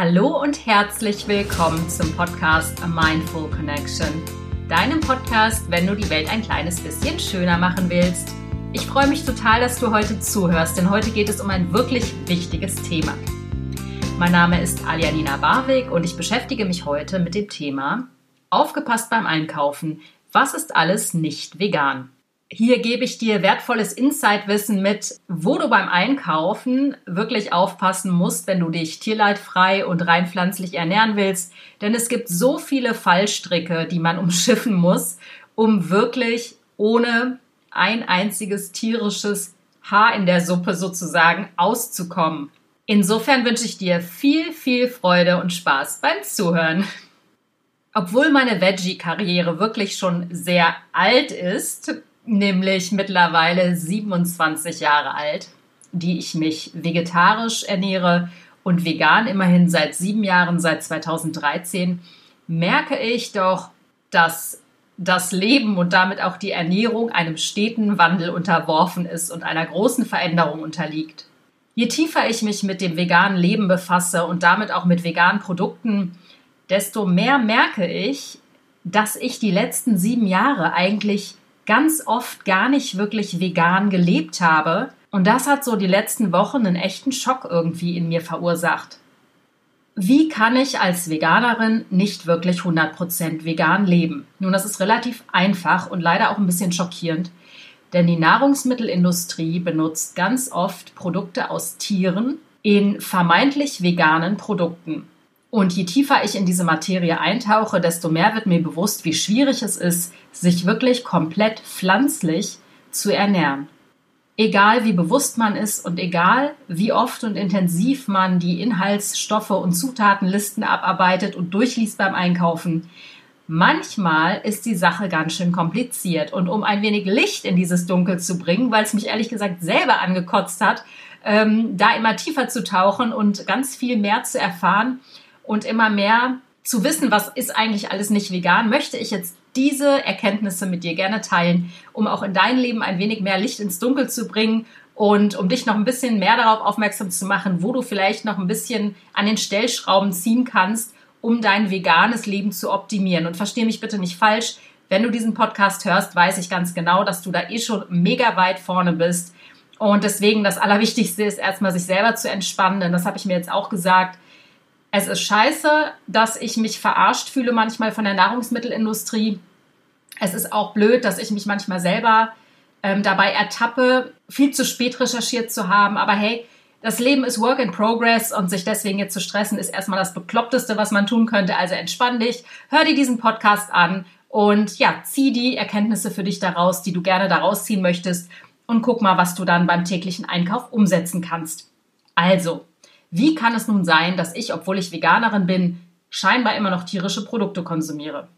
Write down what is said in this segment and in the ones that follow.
Hallo und herzlich willkommen zum Podcast A Mindful Connection, deinem Podcast, wenn du die Welt ein kleines bisschen schöner machen willst. Ich freue mich total, dass du heute zuhörst, denn heute geht es um ein wirklich wichtiges Thema. Mein Name ist Alianina Barwig und ich beschäftige mich heute mit dem Thema Aufgepasst beim Einkaufen. Was ist alles nicht vegan? Hier gebe ich dir wertvolles Insight-Wissen mit, wo du beim Einkaufen wirklich aufpassen musst, wenn du dich tierleidfrei und rein pflanzlich ernähren willst. Denn es gibt so viele Fallstricke, die man umschiffen muss, um wirklich ohne ein einziges tierisches Haar in der Suppe sozusagen auszukommen. Insofern wünsche ich dir viel, viel Freude und Spaß beim Zuhören. Obwohl meine Veggie-Karriere wirklich schon sehr alt ist, nämlich mittlerweile 27 Jahre alt, die ich mich vegetarisch ernähre und vegan immerhin seit sieben Jahren, seit 2013, merke ich doch, dass das Leben und damit auch die Ernährung einem steten Wandel unterworfen ist und einer großen Veränderung unterliegt. Je tiefer ich mich mit dem veganen Leben befasse und damit auch mit veganen Produkten, desto mehr merke ich, dass ich die letzten sieben Jahre eigentlich ganz oft gar nicht wirklich vegan gelebt habe. Und das hat so die letzten Wochen einen echten Schock irgendwie in mir verursacht. Wie kann ich als Veganerin nicht wirklich 100% vegan leben? Nun, das ist relativ einfach und leider auch ein bisschen schockierend, denn die Nahrungsmittelindustrie benutzt ganz oft Produkte aus Tieren in vermeintlich veganen Produkten. Und je tiefer ich in diese Materie eintauche, desto mehr wird mir bewusst, wie schwierig es ist, sich wirklich komplett pflanzlich zu ernähren. Egal wie bewusst man ist und egal wie oft und intensiv man die Inhaltsstoffe und Zutatenlisten abarbeitet und durchliest beim Einkaufen, manchmal ist die Sache ganz schön kompliziert. Und um ein wenig Licht in dieses Dunkel zu bringen, weil es mich ehrlich gesagt selber angekotzt hat, ähm, da immer tiefer zu tauchen und ganz viel mehr zu erfahren, und immer mehr zu wissen, was ist eigentlich alles nicht vegan, möchte ich jetzt diese Erkenntnisse mit dir gerne teilen, um auch in dein Leben ein wenig mehr Licht ins Dunkel zu bringen und um dich noch ein bisschen mehr darauf aufmerksam zu machen, wo du vielleicht noch ein bisschen an den Stellschrauben ziehen kannst, um dein veganes Leben zu optimieren. Und verstehe mich bitte nicht falsch, wenn du diesen Podcast hörst, weiß ich ganz genau, dass du da eh schon mega weit vorne bist. Und deswegen das Allerwichtigste ist erstmal sich selber zu entspannen, denn das habe ich mir jetzt auch gesagt es ist scheiße, dass ich mich verarscht fühle manchmal von der Nahrungsmittelindustrie. Es ist auch blöd, dass ich mich manchmal selber ähm, dabei ertappe, viel zu spät recherchiert zu haben. Aber hey, das Leben ist Work in Progress und sich deswegen jetzt zu stressen, ist erstmal das Bekloppteste, was man tun könnte. Also entspann dich, hör dir diesen Podcast an und ja, zieh die Erkenntnisse für dich daraus, die du gerne daraus ziehen möchtest und guck mal, was du dann beim täglichen Einkauf umsetzen kannst. Also, wie kann es nun sein, dass ich, obwohl ich Veganerin bin, scheinbar immer noch tierische Produkte konsumiere?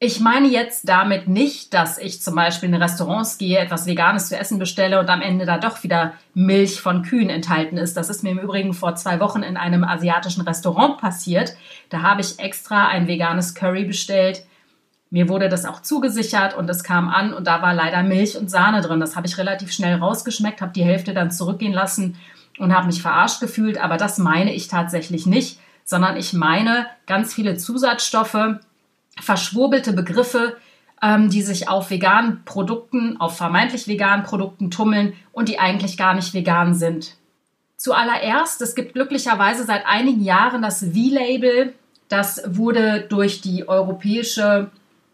Ich meine jetzt damit nicht, dass ich zum Beispiel in Restaurants gehe, etwas Veganes zu essen bestelle und am Ende da doch wieder Milch von Kühen enthalten ist. Das ist mir im Übrigen vor zwei Wochen in einem asiatischen Restaurant passiert. Da habe ich extra ein veganes Curry bestellt. Mir wurde das auch zugesichert und es kam an und da war leider Milch und Sahne drin. Das habe ich relativ schnell rausgeschmeckt, habe die Hälfte dann zurückgehen lassen und habe mich verarscht gefühlt, aber das meine ich tatsächlich nicht, sondern ich meine ganz viele Zusatzstoffe, verschwurbelte Begriffe, ähm, die sich auf veganen Produkten, auf vermeintlich veganen Produkten tummeln und die eigentlich gar nicht vegan sind. Zuallererst, es gibt glücklicherweise seit einigen Jahren das V-Label. Das wurde durch die Europäische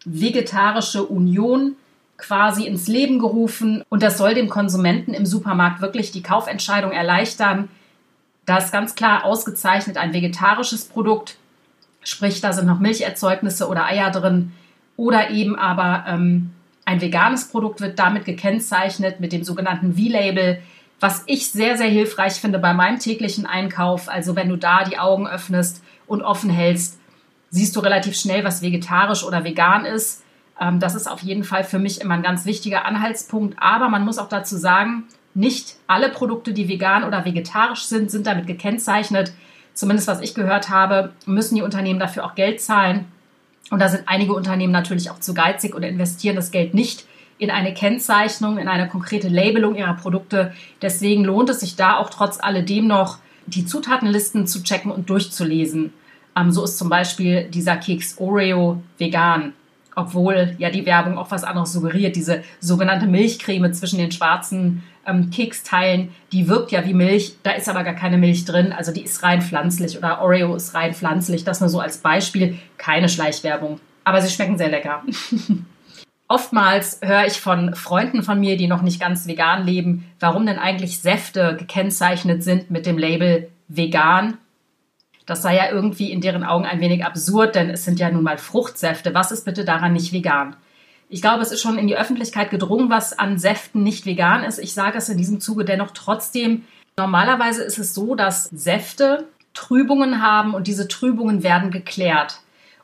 Vegetarische Union quasi ins Leben gerufen und das soll dem Konsumenten im Supermarkt wirklich die Kaufentscheidung erleichtern. Da ist ganz klar ausgezeichnet ein vegetarisches Produkt, sprich da sind noch Milcherzeugnisse oder Eier drin oder eben aber ähm, ein veganes Produkt wird damit gekennzeichnet mit dem sogenannten V-Label, was ich sehr, sehr hilfreich finde bei meinem täglichen Einkauf. Also wenn du da die Augen öffnest und offen hältst, siehst du relativ schnell, was vegetarisch oder vegan ist. Ähm, das ist auf jeden Fall für mich immer ein ganz wichtiger Anhaltspunkt. Aber man muss auch dazu sagen, nicht alle Produkte, die vegan oder vegetarisch sind, sind damit gekennzeichnet. Zumindest was ich gehört habe, müssen die Unternehmen dafür auch Geld zahlen. Und da sind einige Unternehmen natürlich auch zu geizig und investieren das Geld nicht in eine Kennzeichnung, in eine konkrete Labelung ihrer Produkte. Deswegen lohnt es sich da auch trotz alledem noch die Zutatenlisten zu checken und durchzulesen. Ähm, so ist zum Beispiel dieser Keks Oreo vegan, obwohl ja die Werbung auch was anderes suggeriert. Diese sogenannte Milchcreme zwischen den schwarzen ähm, Keksteilen, die wirkt ja wie Milch, da ist aber gar keine Milch drin, also die ist rein pflanzlich oder Oreo ist rein pflanzlich. Das nur so als Beispiel, keine Schleichwerbung. Aber sie schmecken sehr lecker. Oftmals höre ich von Freunden von mir, die noch nicht ganz vegan leben, warum denn eigentlich Säfte gekennzeichnet sind mit dem Label vegan. Das sei ja irgendwie in deren Augen ein wenig absurd, denn es sind ja nun mal Fruchtsäfte. Was ist bitte daran nicht vegan? Ich glaube, es ist schon in die Öffentlichkeit gedrungen, was an Säften nicht vegan ist. Ich sage es in diesem Zuge dennoch trotzdem. Normalerweise ist es so, dass Säfte Trübungen haben und diese Trübungen werden geklärt.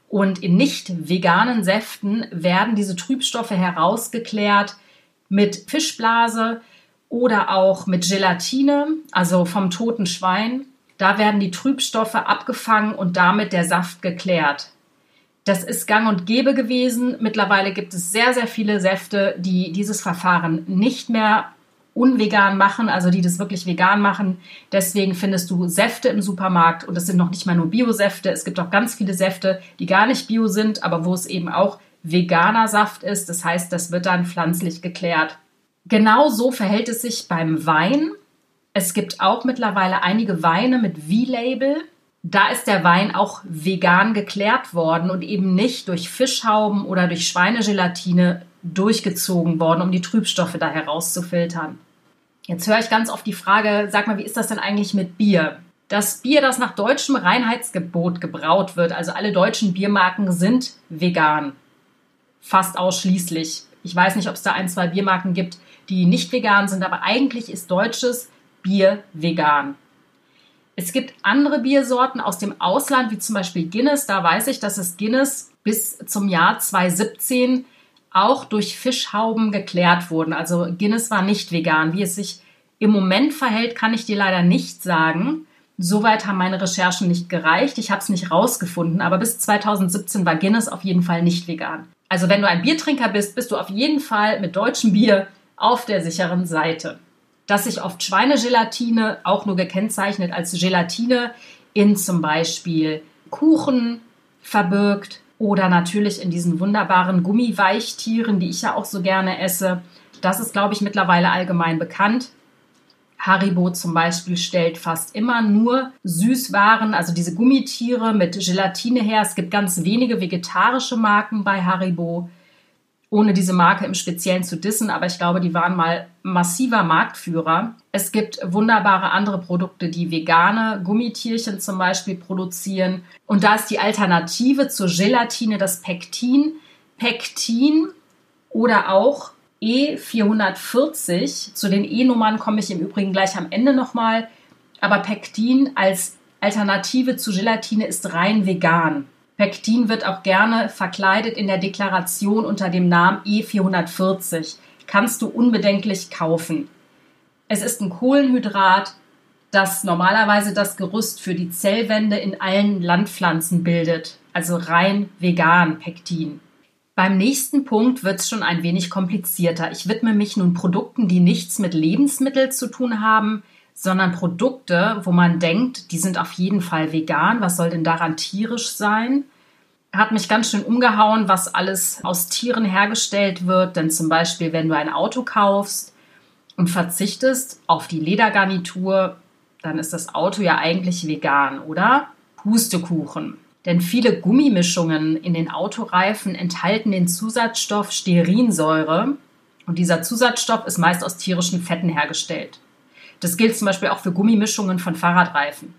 Und in nicht veganen Säften werden diese Trübstoffe herausgeklärt mit Fischblase oder auch mit Gelatine, also vom toten Schwein. Da werden die Trübstoffe abgefangen und damit der Saft geklärt. Das ist gang und gäbe gewesen. Mittlerweile gibt es sehr, sehr viele Säfte, die dieses Verfahren nicht mehr unvegan machen, also die das wirklich vegan machen. Deswegen findest du Säfte im Supermarkt und es sind noch nicht mal nur Biosäfte. Es gibt auch ganz viele Säfte, die gar nicht bio sind, aber wo es eben auch veganer Saft ist. Das heißt, das wird dann pflanzlich geklärt. Genau so verhält es sich beim Wein. Es gibt auch mittlerweile einige Weine mit V-Label. Da ist der Wein auch vegan geklärt worden und eben nicht durch Fischhauben oder durch Schweinegelatine durchgezogen worden, um die Trübstoffe da herauszufiltern. Jetzt höre ich ganz oft die Frage, sag mal, wie ist das denn eigentlich mit Bier? Das Bier, das nach deutschem Reinheitsgebot gebraut wird, also alle deutschen Biermarken sind vegan. Fast ausschließlich. Ich weiß nicht, ob es da ein, zwei Biermarken gibt, die nicht vegan sind, aber eigentlich ist deutsches Bier vegan. Es gibt andere Biersorten aus dem Ausland, wie zum Beispiel Guinness. Da weiß ich, dass es Guinness bis zum Jahr 2017 auch durch Fischhauben geklärt wurden. Also Guinness war nicht vegan. Wie es sich im Moment verhält, kann ich dir leider nicht sagen. Soweit haben meine Recherchen nicht gereicht. Ich habe es nicht rausgefunden. Aber bis 2017 war Guinness auf jeden Fall nicht vegan. Also wenn du ein Biertrinker bist, bist du auf jeden Fall mit deutschem Bier auf der sicheren Seite. Dass sich oft Schweinegelatine auch nur gekennzeichnet als Gelatine in zum Beispiel Kuchen verbirgt, oder natürlich in diesen wunderbaren Gummiweichtieren, die ich ja auch so gerne esse. Das ist, glaube ich, mittlerweile allgemein bekannt. Haribo zum Beispiel stellt fast immer nur Süßwaren, also diese Gummitiere mit Gelatine her. Es gibt ganz wenige vegetarische Marken bei Haribo ohne diese Marke im Speziellen zu dissen, aber ich glaube, die waren mal massiver Marktführer. Es gibt wunderbare andere Produkte, die vegane Gummitierchen zum Beispiel produzieren. Und da ist die Alternative zur Gelatine das Pektin. Pektin oder auch E440. Zu den E-Nummern komme ich im Übrigen gleich am Ende nochmal. Aber Pektin als Alternative zu Gelatine ist rein vegan. Pektin wird auch gerne verkleidet in der Deklaration unter dem Namen E440. Kannst du unbedenklich kaufen. Es ist ein Kohlenhydrat, das normalerweise das Gerüst für die Zellwände in allen Landpflanzen bildet, also rein vegan Pektin. Beim nächsten Punkt wird es schon ein wenig komplizierter. Ich widme mich nun Produkten, die nichts mit Lebensmitteln zu tun haben, sondern Produkte, wo man denkt, die sind auf jeden Fall vegan. Was soll denn daran tierisch sein? Hat mich ganz schön umgehauen, was alles aus Tieren hergestellt wird. Denn zum Beispiel, wenn du ein Auto kaufst und verzichtest auf die Ledergarnitur, dann ist das Auto ja eigentlich vegan, oder? Pustekuchen. Denn viele Gummimischungen in den Autoreifen enthalten den Zusatzstoff Sterinsäure. Und dieser Zusatzstoff ist meist aus tierischen Fetten hergestellt. Das gilt zum Beispiel auch für Gummimischungen von Fahrradreifen.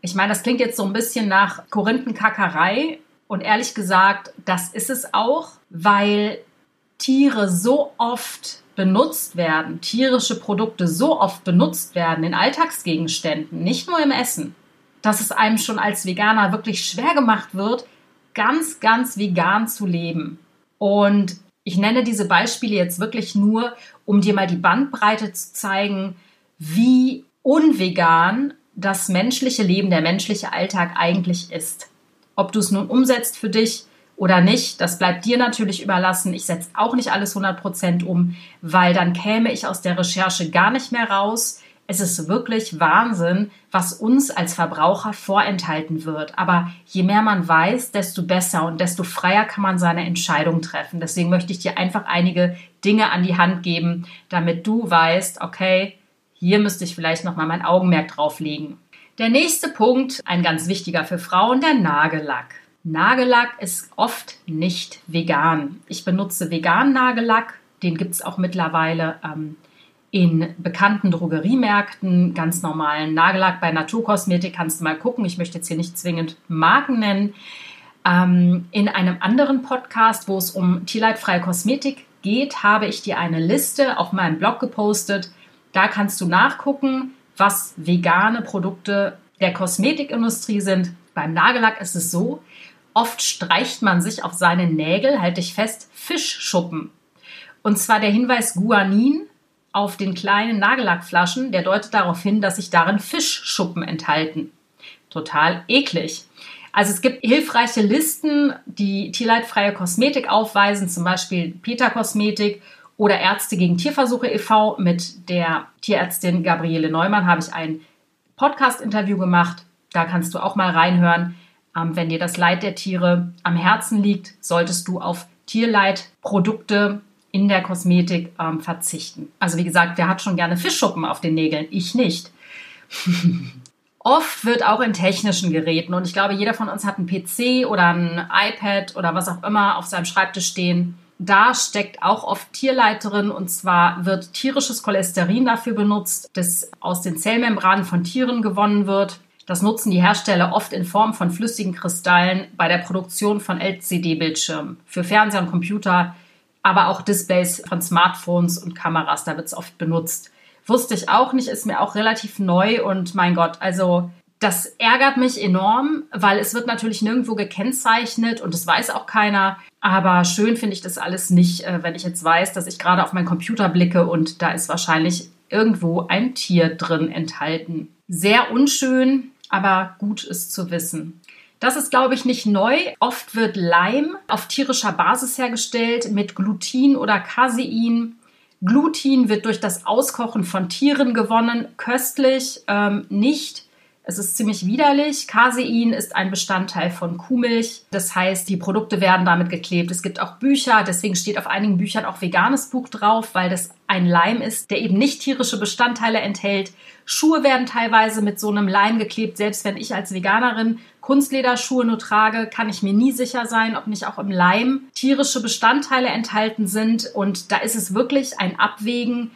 Ich meine, das klingt jetzt so ein bisschen nach Korinthenkackerei. Und ehrlich gesagt, das ist es auch, weil Tiere so oft benutzt werden, tierische Produkte so oft benutzt werden in Alltagsgegenständen, nicht nur im Essen, dass es einem schon als Veganer wirklich schwer gemacht wird, ganz, ganz vegan zu leben. Und ich nenne diese Beispiele jetzt wirklich nur, um dir mal die Bandbreite zu zeigen, wie unvegan das menschliche Leben, der menschliche Alltag eigentlich ist. Ob du es nun umsetzt für dich oder nicht, das bleibt dir natürlich überlassen. Ich setze auch nicht alles 100% um, weil dann käme ich aus der Recherche gar nicht mehr raus. es ist wirklich Wahnsinn, was uns als Verbraucher vorenthalten wird. Aber je mehr man weiß, desto besser und desto freier kann man seine Entscheidung treffen. Deswegen möchte ich dir einfach einige Dinge an die Hand geben, damit du weißt, okay, hier müsste ich vielleicht nochmal mein Augenmerk drauf legen. Der nächste Punkt, ein ganz wichtiger für Frauen, der Nagellack. Nagellack ist oft nicht vegan. Ich benutze veganen Nagellack, den gibt es auch mittlerweile ähm, in bekannten Drogeriemärkten, ganz normalen Nagellack bei Naturkosmetik kannst du mal gucken. Ich möchte jetzt hier nicht zwingend Marken nennen. Ähm, in einem anderen Podcast, wo es um tierleidfreie Kosmetik geht, habe ich dir eine Liste auf meinem Blog gepostet. Da kannst du nachgucken, was vegane Produkte der Kosmetikindustrie sind. Beim Nagellack ist es so, oft streicht man sich auf seine Nägel, halte ich fest, Fischschuppen. Und zwar der Hinweis Guanin auf den kleinen Nagellackflaschen, der deutet darauf hin, dass sich darin Fischschuppen enthalten. Total eklig. Also es gibt hilfreiche Listen, die tierleidfreie Kosmetik aufweisen, zum Beispiel Peter Kosmetik oder Ärzte gegen Tierversuche e.V. Mit der Tierärztin Gabriele Neumann habe ich ein Podcast-Interview gemacht. Da kannst du auch mal reinhören. Ähm, wenn dir das Leid der Tiere am Herzen liegt, solltest du auf Tierleidprodukte in der Kosmetik ähm, verzichten. Also wie gesagt, wer hat schon gerne Fischschuppen auf den Nägeln? Ich nicht. Oft wird auch in technischen Geräten, und ich glaube, jeder von uns hat einen PC oder ein iPad oder was auch immer auf seinem Schreibtisch stehen. Da steckt auch oft Tierleid drin und zwar wird tierisches Cholesterin dafür benutzt, das aus den Zellmembranen von Tieren gewonnen wird. Das nutzen die Hersteller oft in Form von flüssigen Kristallen bei der Produktion von LCD-Bildschirmen für Fernseher und Computer aber auch Displays von Smartphones und Kameras, da wird es oft benutzt. Wusste ich auch nicht, ist mir auch relativ neu und mein Gott, also das ärgert mich enorm, weil es wird natürlich nirgendwo gekennzeichnet und es weiß auch keiner. Aber schön finde ich das alles nicht, äh, wenn ich jetzt weiß, dass ich gerade auf meinen Computer blicke und da ist wahrscheinlich irgendwo ein Tier drin enthalten. Sehr unschön, aber gut ist zu wissen. Das ist, glaube ich, nicht neu. Oft wird Leim auf tierischer Basis hergestellt mit Glutin oder Casein. Glutin wird durch das Auskochen von Tieren gewonnen, köstlich ähm, nicht. Es ist ziemlich widerlich. Casein ist ein Bestandteil von Kuhmilch. Das heißt, die Produkte werden damit geklebt. Es gibt auch Bücher, deswegen steht auf einigen Büchern auch veganes Buch drauf, weil das ein Leim ist, der eben nicht tierische Bestandteile enthält. Schuhe werden teilweise mit so einem Leim geklebt. Selbst wenn ich als Veganerin Kunstlederschuhe nur trage, kann ich mir nie sicher sein, ob nicht auch im Leim tierische Bestandteile enthalten sind. Und da ist es wirklich ein Abwägen,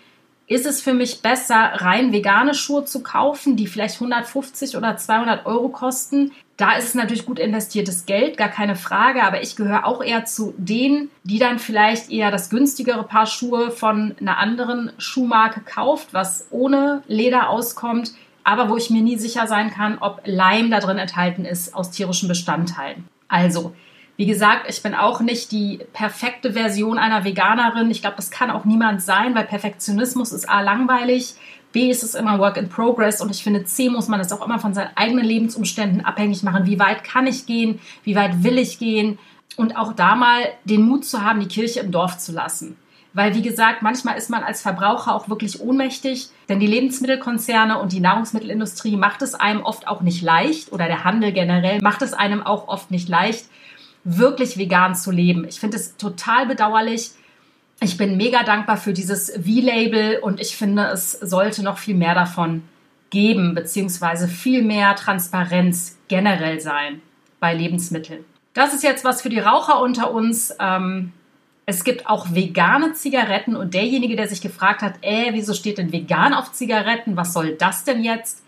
ist es für mich besser, rein vegane Schuhe zu kaufen, die vielleicht 150 oder 200 Euro kosten. Da ist es natürlich gut investiertes Geld, gar keine Frage, aber ich gehöre auch eher zu denen, die dann vielleicht eher das günstigere Paar Schuhe von einer anderen Schuhmarke kauft, was ohne Leder auskommt, aber wo ich mir nie sicher sein kann, ob Leim da drin enthalten ist aus tierischen Bestandteilen. Also, wie gesagt, ich bin auch nicht die perfekte Version einer Veganerin. Ich glaube, das kann auch niemand sein, weil Perfektionismus ist A langweilig, B ist es immer Work in Progress und ich finde, C muss man es auch immer von seinen eigenen Lebensumständen abhängig machen. Wie weit kann ich gehen? Wie weit will ich gehen? Und auch da mal den Mut zu haben, die Kirche im Dorf zu lassen. Weil, wie gesagt, manchmal ist man als Verbraucher auch wirklich ohnmächtig, denn die Lebensmittelkonzerne und die Nahrungsmittelindustrie macht es einem oft auch nicht leicht oder der Handel generell macht es einem auch oft nicht leicht, wirklich vegan zu leben. Ich finde es total bedauerlich. Ich bin mega dankbar für dieses V-Label und ich finde, es sollte noch viel mehr davon geben, beziehungsweise viel mehr Transparenz generell sein bei Lebensmitteln. Das ist jetzt was für die Raucher unter uns. Ähm, es gibt auch vegane Zigaretten und derjenige, der sich gefragt hat, äh, wieso steht denn vegan auf Zigaretten? Was soll das denn jetzt?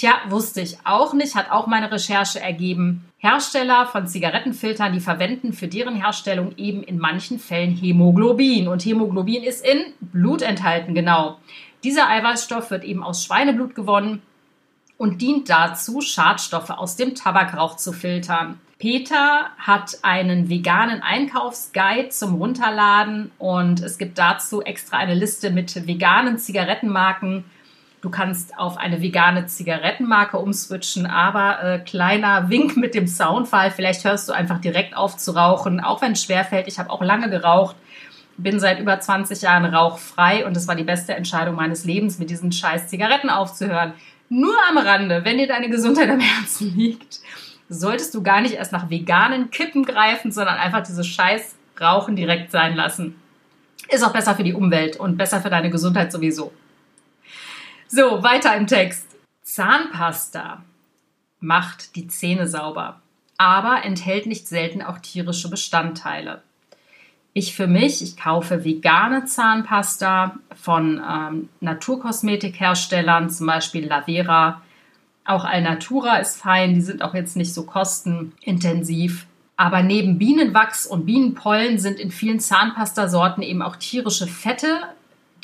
Tja, wusste ich auch nicht, hat auch meine Recherche ergeben. Hersteller von Zigarettenfiltern, die verwenden für deren Herstellung eben in manchen Fällen Hämoglobin. Und Hämoglobin ist in Blut enthalten, genau. Dieser Eiweißstoff wird eben aus Schweineblut gewonnen und dient dazu, Schadstoffe aus dem Tabakrauch zu filtern. Peter hat einen veganen Einkaufsguide zum Runterladen und es gibt dazu extra eine Liste mit veganen Zigarettenmarken Du kannst auf eine vegane Zigarettenmarke umswitchen, aber äh, kleiner Wink mit dem Soundfall. Vielleicht hörst du einfach direkt auf zu rauchen, auch wenn es schwerfällt. Ich habe auch lange geraucht. bin seit über 20 Jahren rauchfrei und es war die beste Entscheidung meines Lebens, mit diesen scheiß Zigaretten aufzuhören. Nur am Rande, wenn dir deine Gesundheit am Herzen liegt, solltest du gar nicht erst nach veganen Kippen greifen, sondern einfach dieses scheiß Rauchen direkt sein lassen. Ist auch besser für die Umwelt und besser für deine Gesundheit sowieso. So, weiter im Text. Zahnpasta macht die Zähne sauber, aber enthält nicht selten auch tierische Bestandteile. Ich für mich, ich kaufe vegane Zahnpasta von ähm, Naturkosmetikherstellern, zum Beispiel Lavera. Auch Alnatura ist fein, die sind auch jetzt nicht so kostenintensiv. Aber neben Bienenwachs und Bienenpollen sind in vielen Zahnpastasorten eben auch tierische Fette,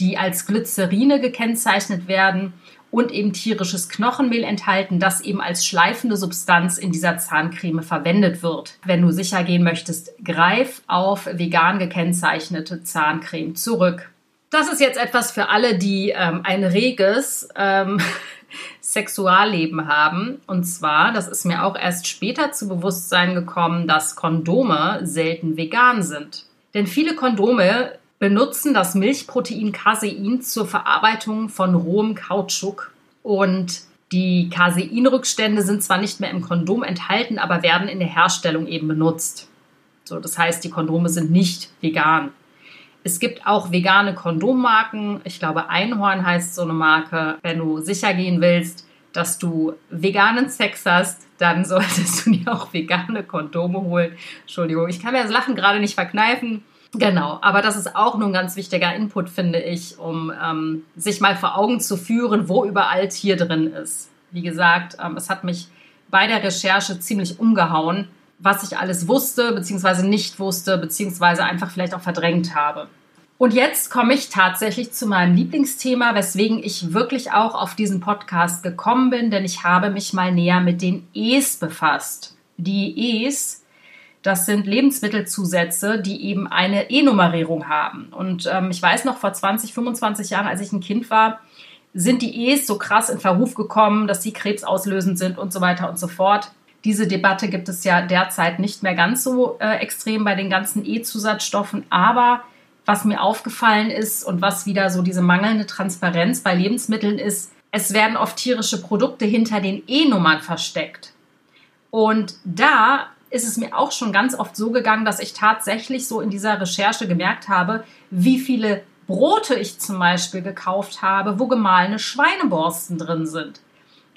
die als Glycerine gekennzeichnet werden und eben tierisches Knochenmehl enthalten, das eben als schleifende Substanz in dieser Zahncreme verwendet wird. Wenn du sicher gehen möchtest, greif auf vegan gekennzeichnete Zahncreme zurück. Das ist jetzt etwas für alle, die ähm, ein reges ähm, Sexualleben haben. Und zwar, das ist mir auch erst später zu Bewusstsein gekommen, dass Kondome selten vegan sind. Denn viele Kondome benutzen das Milchprotein Casein zur Verarbeitung von rohem Kautschuk. Und die Caseinrückstände sind zwar nicht mehr im Kondom enthalten, aber werden in der Herstellung eben benutzt. So, das heißt, die Kondome sind nicht vegan. Es gibt auch vegane Kondommarken. Ich glaube, Einhorn heißt so eine Marke. Wenn du sicher gehen willst, dass du veganen Sex hast, dann solltest du dir auch vegane Kondome holen. Entschuldigung, ich kann mir das Lachen gerade nicht verkneifen. Genau, aber das ist auch nur ein ganz wichtiger Input, finde ich, um ähm, sich mal vor Augen zu führen, wo überall Tier drin ist. Wie gesagt, ähm, es hat mich bei der Recherche ziemlich umgehauen, was ich alles wusste, beziehungsweise nicht wusste, beziehungsweise einfach vielleicht auch verdrängt habe. Und jetzt komme ich tatsächlich zu meinem Lieblingsthema, weswegen ich wirklich auch auf diesen Podcast gekommen bin, denn ich habe mich mal näher mit den E's befasst. Die E's das sind Lebensmittelzusätze, die eben eine E-Nummerierung haben. Und ähm, ich weiß noch, vor 20, 25 Jahren, als ich ein Kind war, sind die E's so krass in Verruf gekommen, dass sie krebsauslösend sind und so weiter und so fort. Diese Debatte gibt es ja derzeit nicht mehr ganz so äh, extrem bei den ganzen E-Zusatzstoffen. Aber was mir aufgefallen ist und was wieder so diese mangelnde Transparenz bei Lebensmitteln ist, es werden oft tierische Produkte hinter den E-Nummern versteckt. Und da ist es mir auch schon ganz oft so gegangen, dass ich tatsächlich so in dieser Recherche gemerkt habe, wie viele Brote ich zum Beispiel gekauft habe, wo gemahlene Schweineborsten drin sind.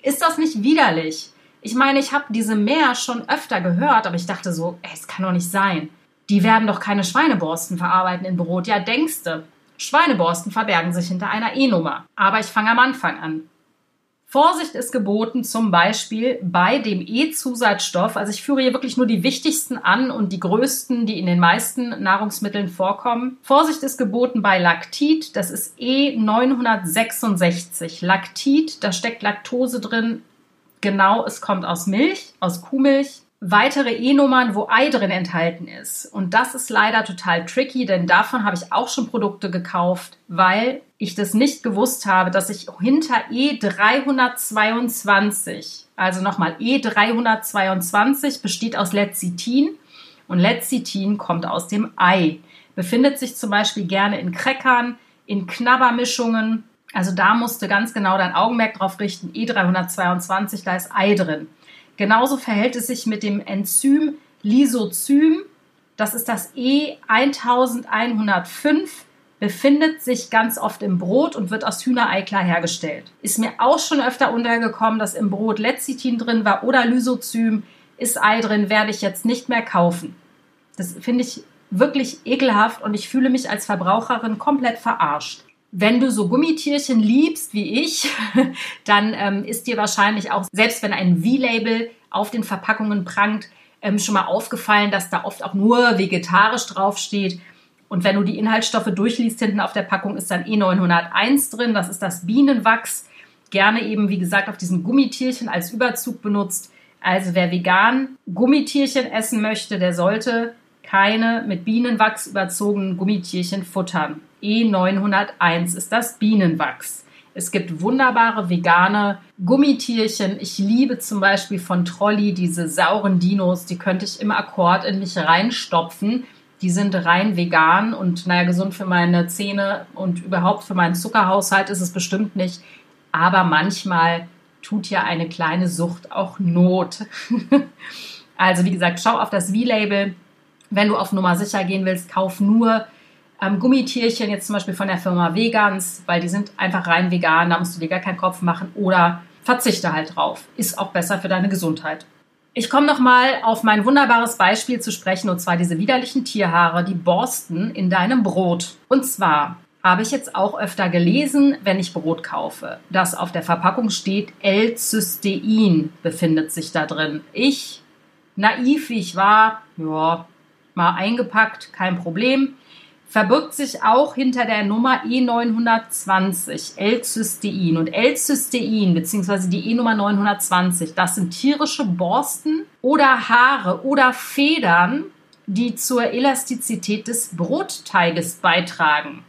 Ist das nicht widerlich? Ich meine, ich habe diese mehr schon öfter gehört, aber ich dachte so, es kann doch nicht sein. Die werden doch keine Schweineborsten verarbeiten in Brot. Ja, denkste. Schweineborsten verbergen sich hinter einer E-Nummer. Aber ich fange am Anfang an. Vorsicht ist geboten, zum Beispiel bei dem E-Zusatzstoff. Also ich führe hier wirklich nur die wichtigsten an und die größten, die in den meisten Nahrungsmitteln vorkommen. Vorsicht ist geboten bei Laktit. Das ist E966. Laktit, da steckt Laktose drin. Genau, es kommt aus Milch, aus Kuhmilch weitere E-Nummern, wo Ei drin enthalten ist. Und das ist leider total tricky, denn davon habe ich auch schon Produkte gekauft, weil ich das nicht gewusst habe, dass ich hinter E322, also nochmal E322 besteht aus Lecithin und Lecithin kommt aus dem Ei. Befindet sich zum Beispiel gerne in Crackern, in Knabbermischungen. Also da musst du ganz genau dein Augenmerk drauf richten. E322, da ist Ei drin. Genauso verhält es sich mit dem Enzym Lysozym. Das ist das E1105, befindet sich ganz oft im Brot und wird aus Hühnereiklar hergestellt. Ist mir auch schon öfter untergekommen, dass im Brot Lecithin drin war oder Lysozym, ist Ei drin, werde ich jetzt nicht mehr kaufen. Das finde ich wirklich ekelhaft und ich fühle mich als Verbraucherin komplett verarscht. Wenn du so Gummitierchen liebst wie ich, dann ähm, ist dir wahrscheinlich auch, selbst wenn ein V-Label auf den Verpackungen prangt, ähm, schon mal aufgefallen, dass da oft auch nur vegetarisch draufsteht. Und wenn du die Inhaltsstoffe durchliest, hinten auf der Packung ist dann E901 drin. Das ist das Bienenwachs. Gerne eben, wie gesagt, auf diesen Gummitierchen als Überzug benutzt. Also wer vegan Gummitierchen essen möchte, der sollte keine mit Bienenwachs überzogenen Gummitierchen futtern. E901 ist das Bienenwachs. Es gibt wunderbare vegane Gummitierchen. Ich liebe zum Beispiel von Trolli diese sauren Dinos. Die könnte ich im Akkord in mich reinstopfen. die sind rein vegan und naja, gesund für meine Zähne und überhaupt für meinen Zuckerhaushalt ist es bestimmt nicht. Aber manchmal tut ja eine kleine Sucht auch Not. also wie gesagt, schau auf das V-Label. Wenn du auf Nummer sicher gehen willst, kauf nur ähm, Gummitierchen, jetzt zum Beispiel von der Firma Vegans, weil die sind einfach rein vegan, da musst du dir gar keinen Kopf machen oder verzichte halt drauf. Ist auch besser für deine Gesundheit. Ich komme nochmal auf mein wunderbares Beispiel zu sprechen, und zwar diese widerlichen Tierhaare, die borsten in deinem Brot. Und zwar habe ich jetzt auch öfter gelesen, wenn ich Brot kaufe, dass auf der Verpackung steht, L-Cystein befindet sich da drin. Ich, naiv wie ich war, ja, mal eingepackt, kein Problem verbirgt sich auch hinter der Nummer E920 L-Cystein. Und L-Cystein bzw. die E-Nummer 920, das sind tierische Borsten oder Haare oder Federn, die zur Elastizität des Brotteiges beitragen.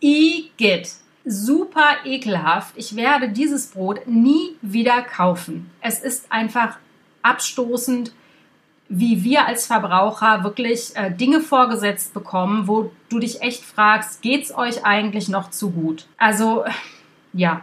Igitt. Super ekelhaft. Ich werde dieses Brot nie wieder kaufen. Es ist einfach abstoßend wie wir als Verbraucher wirklich äh, Dinge vorgesetzt bekommen, wo du dich echt fragst, geht's euch eigentlich noch zu gut? Also ja,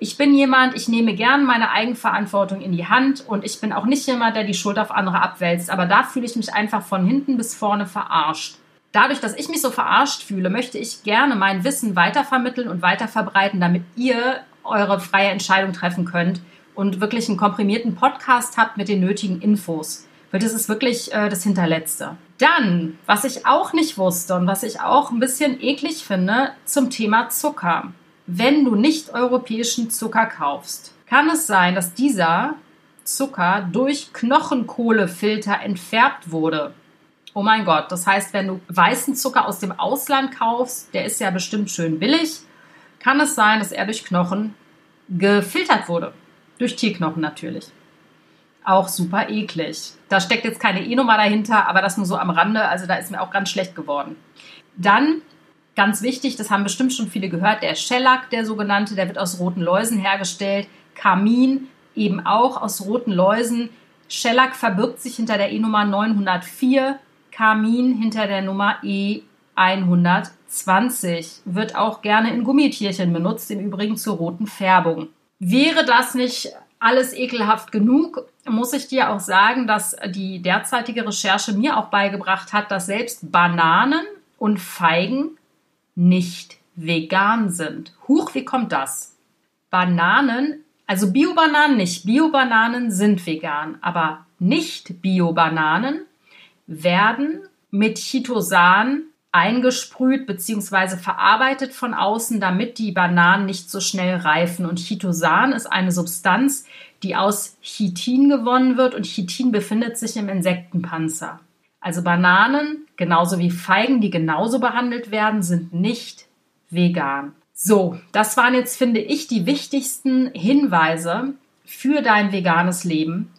ich bin jemand, ich nehme gern meine Eigenverantwortung in die Hand und ich bin auch nicht jemand, der die Schuld auf andere abwälzt, aber da fühle ich mich einfach von hinten bis vorne verarscht. Dadurch, dass ich mich so verarscht fühle, möchte ich gerne mein Wissen weitervermitteln und weiterverbreiten, damit ihr eure freie Entscheidung treffen könnt und wirklich einen komprimierten Podcast habt mit den nötigen Infos weil das ist wirklich äh, das Hinterletzte. Dann, was ich auch nicht wusste und was ich auch ein bisschen eklig finde, zum Thema Zucker. Wenn du nicht europäischen Zucker kaufst, kann es sein, dass dieser Zucker durch Knochenkohlefilter entfärbt wurde. Oh mein Gott, das heißt, wenn du weißen Zucker aus dem Ausland kaufst, der ist ja bestimmt schön billig, kann es sein, dass er durch Knochen gefiltert wurde. Durch Tierknochen natürlich auch super eklig. Da steckt jetzt keine E-Nummer dahinter, aber das nur so am Rande. Also da ist mir auch ganz schlecht geworden. Dann ganz wichtig, das haben bestimmt schon viele gehört, der Shellac, der sogenannte, der wird aus roten Läusen hergestellt. Kamin eben auch aus roten Läusen. Shellac verbirgt sich hinter der E-Nummer 904, Kamin hinter der Nummer E120. Wird auch gerne in Gummitierchen benutzt, im Übrigen zur roten Färbung. Wäre das nicht alles ekelhaft genug, muss ich dir auch sagen, dass die derzeitige Recherche mir auch beigebracht hat, dass selbst Bananen und Feigen nicht vegan sind. Huch, wie kommt das? Bananen, also Bio-Bananen nicht. Bio-Bananen sind vegan, aber nicht Bio-Bananen werden mit Chitosan eingesprüht bzw. verarbeitet von außen, damit die Bananen nicht so schnell reifen. Und Chitosan ist eine Substanz, die aus Chitin gewonnen wird und Chitin befindet sich im Insektenpanzer. Also Bananen, genauso wie Feigen, die genauso behandelt werden, sind nicht vegan. So, das waren jetzt, finde ich, die wichtigsten Hinweise für dein veganes Leben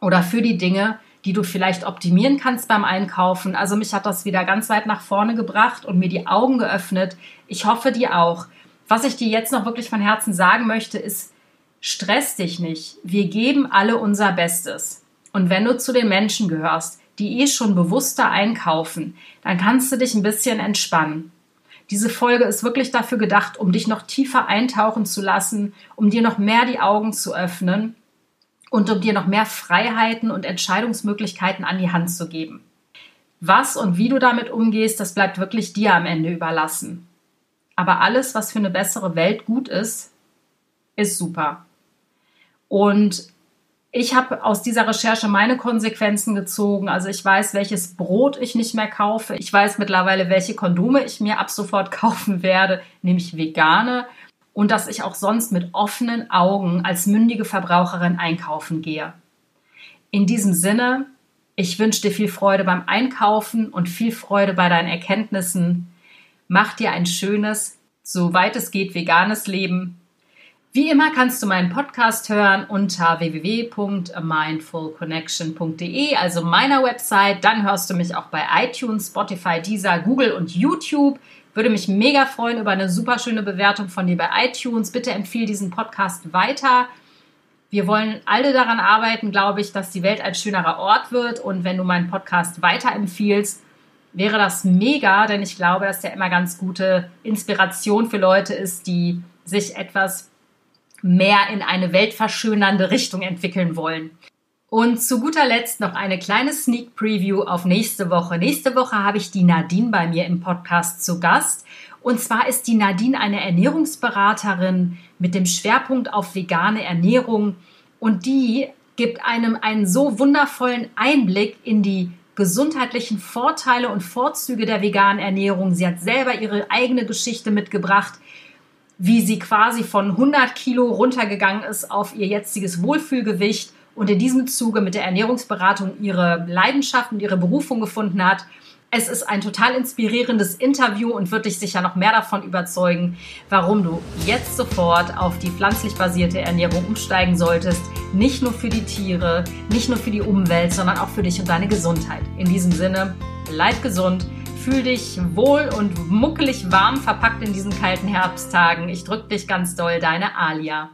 oder für die Dinge, die du vielleicht optimieren kannst beim Einkaufen. Also mich hat das wieder ganz weit nach vorne gebracht und mir die Augen geöffnet. Ich hoffe dir auch. Was ich dir jetzt noch wirklich von Herzen sagen möchte, ist, stress dich nicht. Wir geben alle unser Bestes. Und wenn du zu den Menschen gehörst, die eh schon bewusster einkaufen, dann kannst du dich ein bisschen entspannen. Diese Folge ist wirklich dafür gedacht, um dich noch tiefer eintauchen zu lassen, um dir noch mehr die Augen zu öffnen und um dir noch mehr Freiheiten und Entscheidungsmöglichkeiten an die Hand zu geben. Was und wie du damit umgehst, das bleibt wirklich dir am Ende überlassen. Aber alles, was für eine bessere Welt gut ist, ist super. Und ich habe aus dieser Recherche meine Konsequenzen gezogen. Also ich weiß, welches Brot ich nicht mehr kaufe. Ich weiß mittlerweile, welche Kondome ich mir ab sofort kaufen werde, nämlich vegane und dass ich auch sonst mit offenen Augen als mündige Verbraucherin einkaufen gehe. In diesem Sinne, ich wünsche dir viel Freude beim Einkaufen und viel Freude bei deinen Erkenntnissen. Mach dir ein schönes, soweit es geht, veganes Leben. Wie immer kannst du meinen Podcast hören unter www.mindfulconnection.de, also meiner Website. Dann hörst du mich auch bei iTunes, Spotify, Deezer, Google und YouTube. Würde mich mega freuen über eine super schöne Bewertung von dir bei iTunes. Bitte empfehle diesen Podcast weiter. Wir wollen alle daran arbeiten, glaube ich, dass die Welt ein schönerer Ort wird. Und wenn du meinen Podcast weiterempfiehlst, wäre das mega, denn ich glaube, dass der immer ganz gute Inspiration für Leute ist, die sich etwas mehr in eine weltverschönernde Richtung entwickeln wollen. Und zu guter Letzt noch eine kleine Sneak Preview auf nächste Woche. Nächste Woche habe ich die Nadine bei mir im Podcast zu Gast. Und zwar ist die Nadine eine Ernährungsberaterin mit dem Schwerpunkt auf vegane Ernährung. Und die gibt einem einen so wundervollen Einblick in die gesundheitlichen Vorteile und Vorzüge der veganen Ernährung. Sie hat selber ihre eigene Geschichte mitgebracht, wie sie quasi von 100 Kilo runtergegangen ist auf ihr jetziges Wohlfühlgewicht und in diesem Zuge mit der Ernährungsberatung ihre Leidenschaft und ihre Berufung gefunden hat. Es ist ein total inspirierendes Interview und wird dich sicher noch mehr davon überzeugen, warum du jetzt sofort auf die pflanzlich basierte Ernährung umsteigen solltest. Nicht nur für die Tiere, nicht nur für die Umwelt, sondern auch für dich und deine Gesundheit. In diesem Sinne, bleib gesund, fühl dich wohl und muckelig warm verpackt in diesen kalten Herbsttagen. Ich drück dich ganz doll, deine Alia.